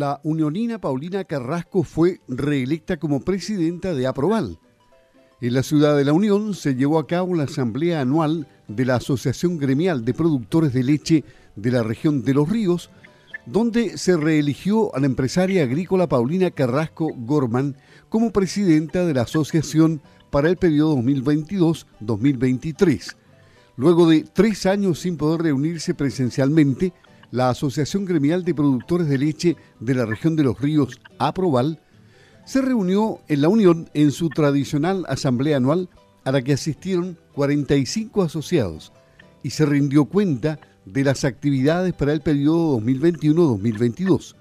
la unionina Paulina Carrasco fue reelecta como presidenta de Aproval. En la ciudad de la Unión se llevó a cabo la asamblea anual de la Asociación Gremial de Productores de Leche de la región de Los Ríos, donde se reeligió a la empresaria agrícola Paulina Carrasco Gorman como presidenta de la asociación para el periodo 2022-2023. Luego de tres años sin poder reunirse presencialmente, la Asociación Gremial de Productores de Leche de la región de los ríos, Aproval, se reunió en la Unión en su tradicional asamblea anual a la que asistieron 45 asociados y se rindió cuenta de las actividades para el periodo 2021-2022.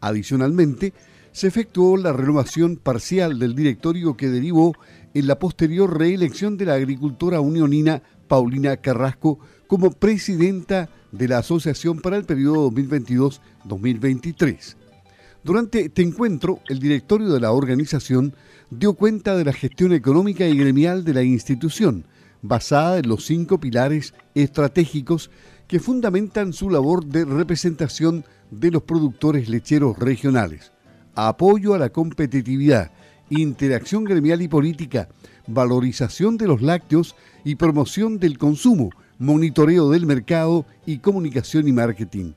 Adicionalmente, se efectuó la renovación parcial del directorio que derivó en la posterior reelección de la agricultora unionina Paulina Carrasco como presidenta de la Asociación para el periodo 2022-2023. Durante este encuentro, el directorio de la organización dio cuenta de la gestión económica y gremial de la institución, basada en los cinco pilares estratégicos que fundamentan su labor de representación de los productores lecheros regionales. Apoyo a la competitividad, interacción gremial y política, valorización de los lácteos y promoción del consumo, monitoreo del mercado y comunicación y marketing.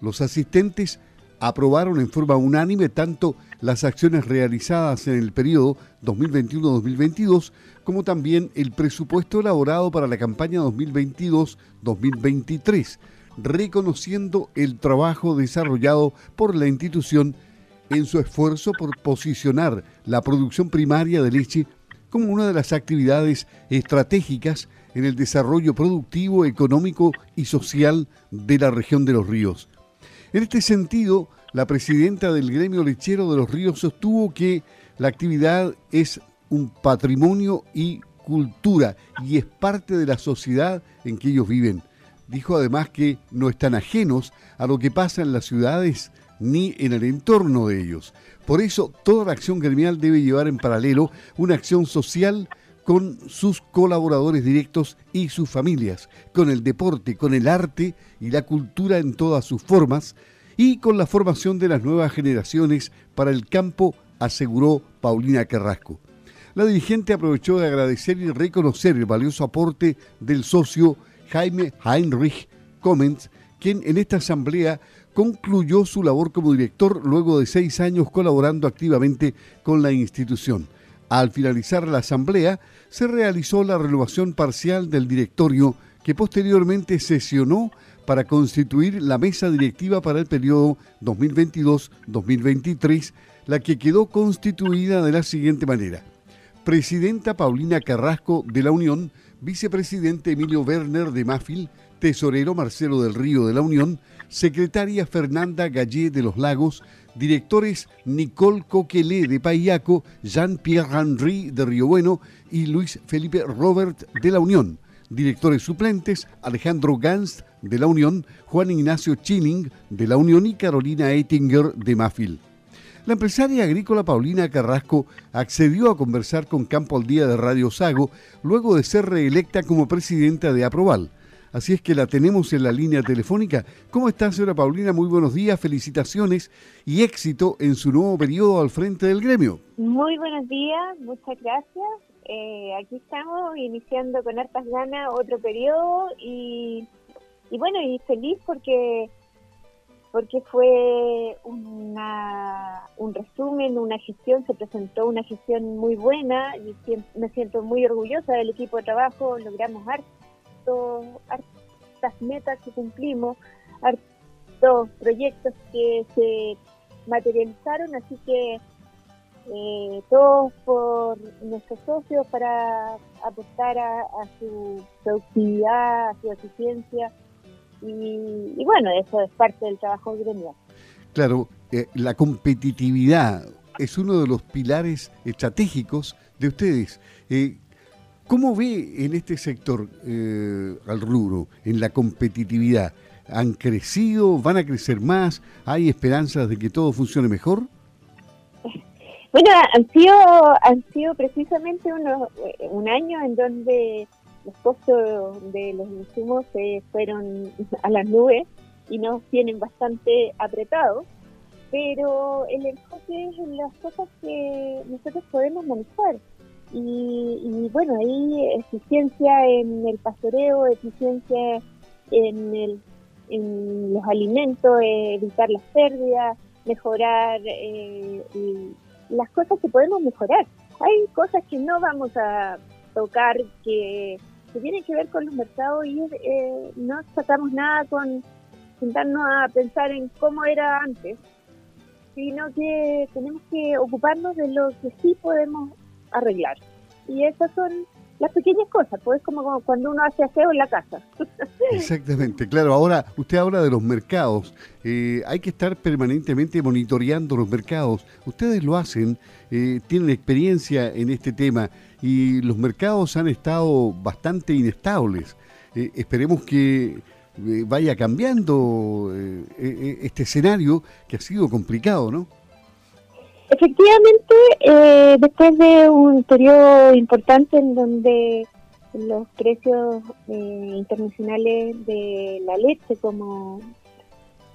Los asistentes aprobaron en forma unánime tanto las acciones realizadas en el periodo 2021-2022 como también el presupuesto elaborado para la campaña 2022-2023, reconociendo el trabajo desarrollado por la institución en su esfuerzo por posicionar la producción primaria de leche como una de las actividades estratégicas en el desarrollo productivo, económico y social de la región de los ríos. En este sentido, la presidenta del gremio lechero de los ríos sostuvo que la actividad es un patrimonio y cultura y es parte de la sociedad en que ellos viven. Dijo además que no están ajenos a lo que pasa en las ciudades ni en el entorno de ellos. Por eso, toda la acción gremial debe llevar en paralelo una acción social con sus colaboradores directos y sus familias, con el deporte, con el arte y la cultura en todas sus formas, y con la formación de las nuevas generaciones para el campo, aseguró Paulina Carrasco. La dirigente aprovechó de agradecer y reconocer el valioso aporte del socio Jaime Heinrich Comens, quien en esta asamblea concluyó su labor como director luego de seis años colaborando activamente con la institución. Al finalizar la asamblea, se realizó la renovación parcial del directorio que posteriormente sesionó para constituir la mesa directiva para el periodo 2022-2023, la que quedó constituida de la siguiente manera. Presidenta Paulina Carrasco de la Unión, vicepresidente Emilio Werner de Mafil, tesorero Marcelo del Río de la Unión, secretaria Fernanda Gallé de los Lagos, directores Nicole Coquelé de Payaco, Jean-Pierre Henry de Río Bueno y Luis Felipe Robert de la Unión. Directores suplentes Alejandro Gans de la Unión, Juan Ignacio Chilling de la Unión y Carolina Ettinger de Mafil. La empresaria agrícola Paulina Carrasco accedió a conversar con Campo al Día de Radio Sago luego de ser reelecta como presidenta de Aproval. Así es que la tenemos en la línea telefónica. ¿Cómo está, señora Paulina? Muy buenos días, felicitaciones y éxito en su nuevo periodo al frente del gremio. Muy buenos días, muchas gracias. Eh, aquí estamos iniciando con hartas ganas otro periodo y bueno, y feliz porque porque fue una, un resumen, una gestión, se presentó una gestión muy buena y me siento muy orgullosa del equipo de trabajo, logramos harto, hartas metas que cumplimos, hartos proyectos que se materializaron, así que eh, todos por nuestros socios para apostar a su productividad, a su eficiencia y, bueno, eso es parte del trabajo gremial. Claro, eh, la competitividad es uno de los pilares estratégicos de ustedes. Eh, ¿Cómo ve en este sector eh, al rubro, en la competitividad? ¿Han crecido? ¿Van a crecer más? ¿Hay esperanzas de que todo funcione mejor? Bueno, han sido, han sido precisamente unos, un año en donde los costos de los insumos se fueron a las nubes y nos tienen bastante apretados. pero el enfoque es en las cosas que nosotros podemos manejar. Y, bueno, ahí eficiencia en el pastoreo, eficiencia en, el, en los alimentos, evitar las pérdidas, mejorar eh, las cosas que podemos mejorar. Hay cosas que no vamos a tocar que, tienen que ver con los mercados y eh, no sacamos nada con sentarnos a pensar en cómo era antes, sino que tenemos que ocuparnos de lo que sí podemos arreglar. Y esas son las pequeñas cosas, pues como cuando uno hace aseo en la casa. Exactamente, claro. Ahora, usted habla de los mercados. Eh, hay que estar permanentemente monitoreando los mercados. Ustedes lo hacen, eh, tienen experiencia en este tema y los mercados han estado bastante inestables. Eh, esperemos que vaya cambiando este escenario que ha sido complicado, ¿no? Efectivamente, eh, después de un periodo importante en donde los precios eh, internacionales de la leche como,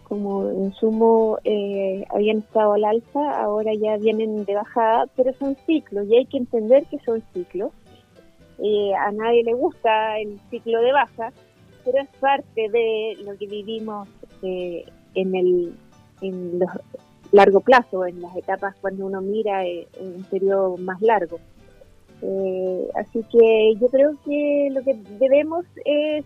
como insumo eh, habían estado al alza, ahora ya vienen de bajada, pero son ciclos y hay que entender que son ciclos. a nadie le gusta el ciclo de baja, pero es parte de lo que vivimos en el en los largo plazo, en las etapas cuando uno mira eh, un periodo más largo. Eh, así que yo creo que lo que debemos es,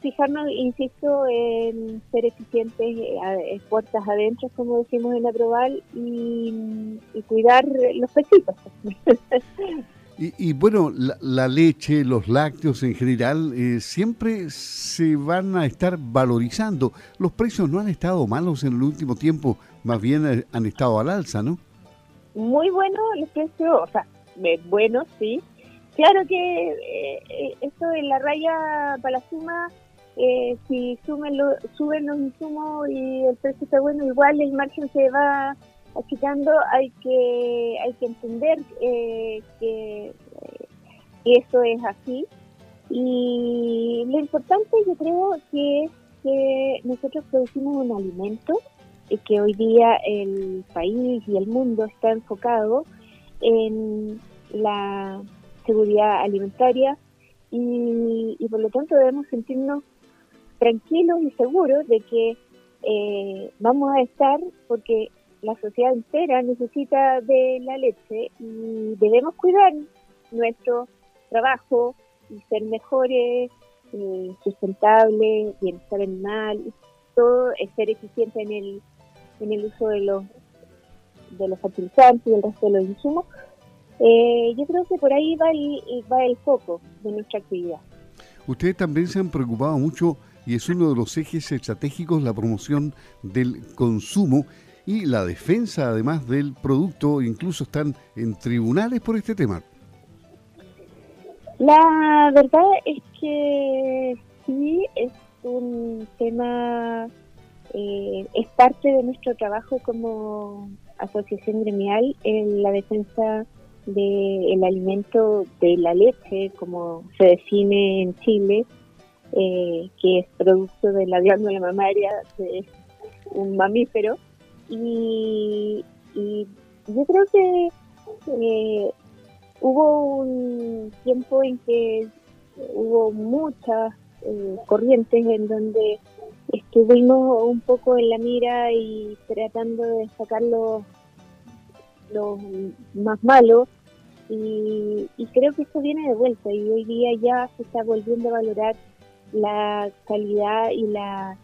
fijarnos, insisto, en ser eficientes, eh, puertas adentro, como decimos en la Proval, y, y cuidar los pesitos. Y, bueno, la, leche, los lácteos en general, eh, siempre se van a estar valorizando. Los precios no han estado malos en el último tiempo, más bien eh, han estado al alza, ¿no? Muy bueno los precios, o sea, bueno, sí. Claro que eh, esto de la raya para la suma, si suben, suben los insumos y el precio está bueno, igual el margen se va achicando, hay que, hay que entender eh, que, eso es así. Y lo importante yo creo que es que nosotros producimos un alimento y que hoy día el país y el mundo está enfocado en la seguridad alimentaria y, por lo tanto debemos sentirnos tranquilos y seguros de que eh, vamos a estar porque la sociedad entera necesita de la leche y debemos cuidar nuestro trabajo y ser mejores, eh, sustentables, bienestar animal, todo es ser eficiente en el, en el uso de los de los fertilizantes y el resto de los insumos. Eh, yo creo que por ahí va el, va el foco de nuestra actividad. Ustedes también se han preocupado mucho y es uno de los ejes estratégicos la promoción del consumo y la defensa además del producto, incluso están en tribunales por este tema. La verdad es que sí, es un tema, eh, es parte de nuestro trabajo como asociación gremial en la defensa del alimento de la leche, como se define en Chile, eh, que es producto de la glándula mamaria de un mamífero y, yo creo que eh, hubo un tiempo en que hubo muchas eh, corrientes en donde estuvimos un poco en la mira y tratando de sacar los, más malos. Y, y, creo que esto viene de vuelta y hoy día ya se está volviendo a valorar la calidad y la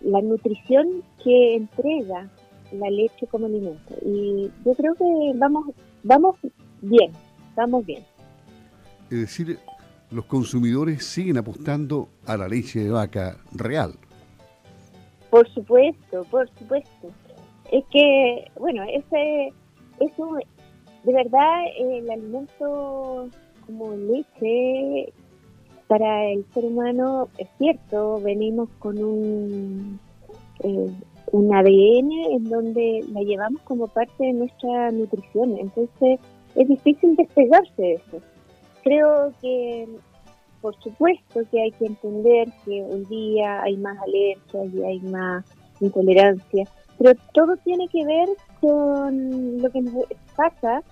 la nutrición que entrega la leche como alimento. Y yo creo que vamos, vamos bien, vamos bien. Es decir, los consumidores siguen apostando a la leche de vaca real. Por supuesto, por supuesto. Es que, bueno, ese, eso, de verdad, el alimento como leche para el ser humano es cierto, venimos con un, eh, un ADN en donde la llevamos como parte de nuestra nutrición, entonces es difícil despegarse de eso. Creo que, por supuesto, que hay que entender que hoy día hay más alergias y hay más intolerancia, pero todo tiene que ver con lo que nos pasa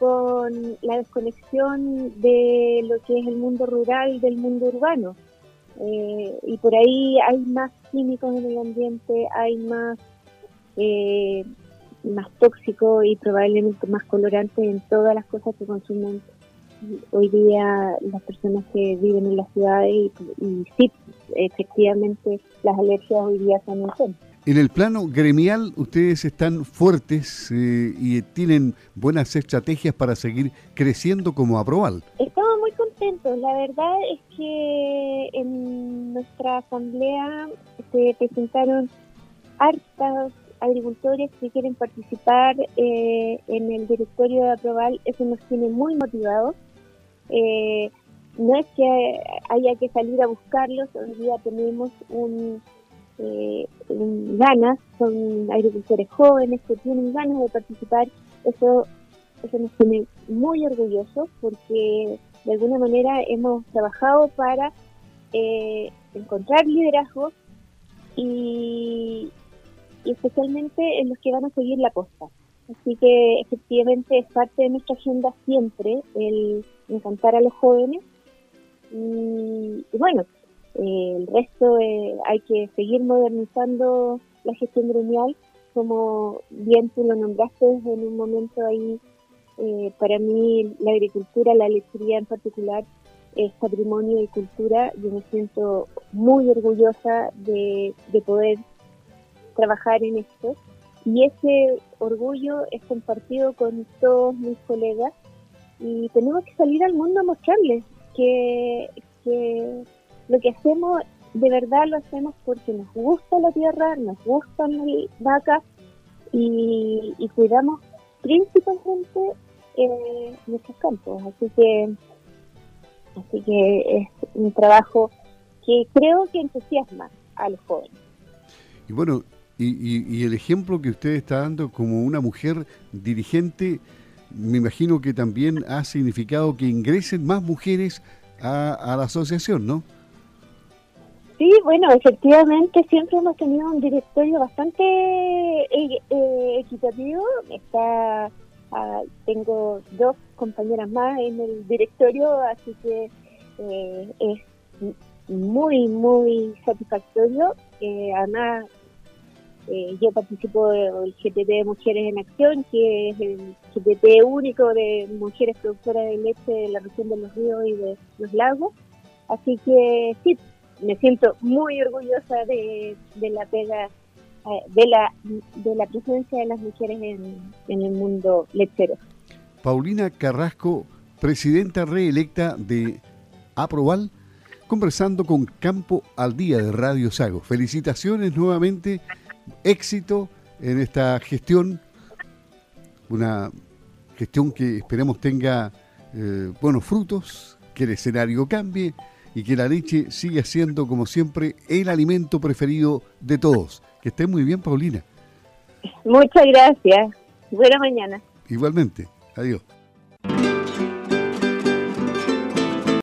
con la desconexión de lo que es el mundo rural del mundo urbano. Eh, y por ahí hay más químicos en el ambiente, hay más eh, más tóxico y probablemente más colorante en todas las cosas que consumen hoy día las personas que viven en las ciudades y, sí, efectivamente las alergias hoy día son un En el plano gremial, ustedes están fuertes eh, y tienen buenas estrategias para seguir creciendo como Aproval. Estamos muy contentos. La verdad es que en nuestra asamblea se presentaron hartas agricultores que quieren participar eh, en el directorio de Aproval, eso nos tiene muy motivados. Eh, no es que haya que salir a buscarlos, hoy día tenemos un, eh, ganas, son agricultores jóvenes que tienen ganas de participar, eso, eso nos tiene muy orgullosos porque de alguna manera hemos trabajado para encontrar liderazgos y especialmente en los que van a seguir la costa. Así que efectivamente es parte de nuestra agenda siempre el encantar a los jóvenes y, bueno, eh, el resto eh, hay que seguir modernizando la gestión gremial, como bien tú lo nombraste en un momento ahí, eh, para mí la agricultura, la lechería en particular, es patrimonio y cultura. Yo me siento muy orgullosa de, de poder trabajar en esto y ese orgullo es compartido con todos mis colegas y tenemos que salir al mundo a mostrarles que, lo que hacemos de verdad lo hacemos porque nos gusta la tierra, nos gustan las vacas y, cuidamos principalmente eh, nuestros campos. Así que, así que es un trabajo que creo que entusiasma a los jóvenes. Y bueno, y, el ejemplo que usted está dando como una mujer dirigente, me imagino que también ha significado que ingresen más mujeres a, la asociación, ¿no? Sí, bueno, efectivamente siempre hemos tenido un directorio bastante eh, eh, equitativo. Está, ah, tengo dos compañeras más en el directorio, así que eh, es muy, muy satisfactorio. además, eh, yo participo del GTT de Mujeres en Acción, que es el GTT único de mujeres productoras de leche de la región de los ríos y de los lagos. Así que sí, me siento muy orgullosa de, la pega, eh, de, la, presencia de las mujeres en, el mundo lechero. Paulina Carrasco, presidenta reelecta de Aproval, conversando con Campo al Día de Radio Sago. Felicitaciones nuevamente éxito en esta gestión, una gestión que esperemos tenga eh, buenos frutos, que el escenario cambie y que la leche siga siendo, como siempre, el alimento preferido de todos. Que esté muy bien, Paulina. Muchas gracias. Buena mañana. Igualmente. Adiós.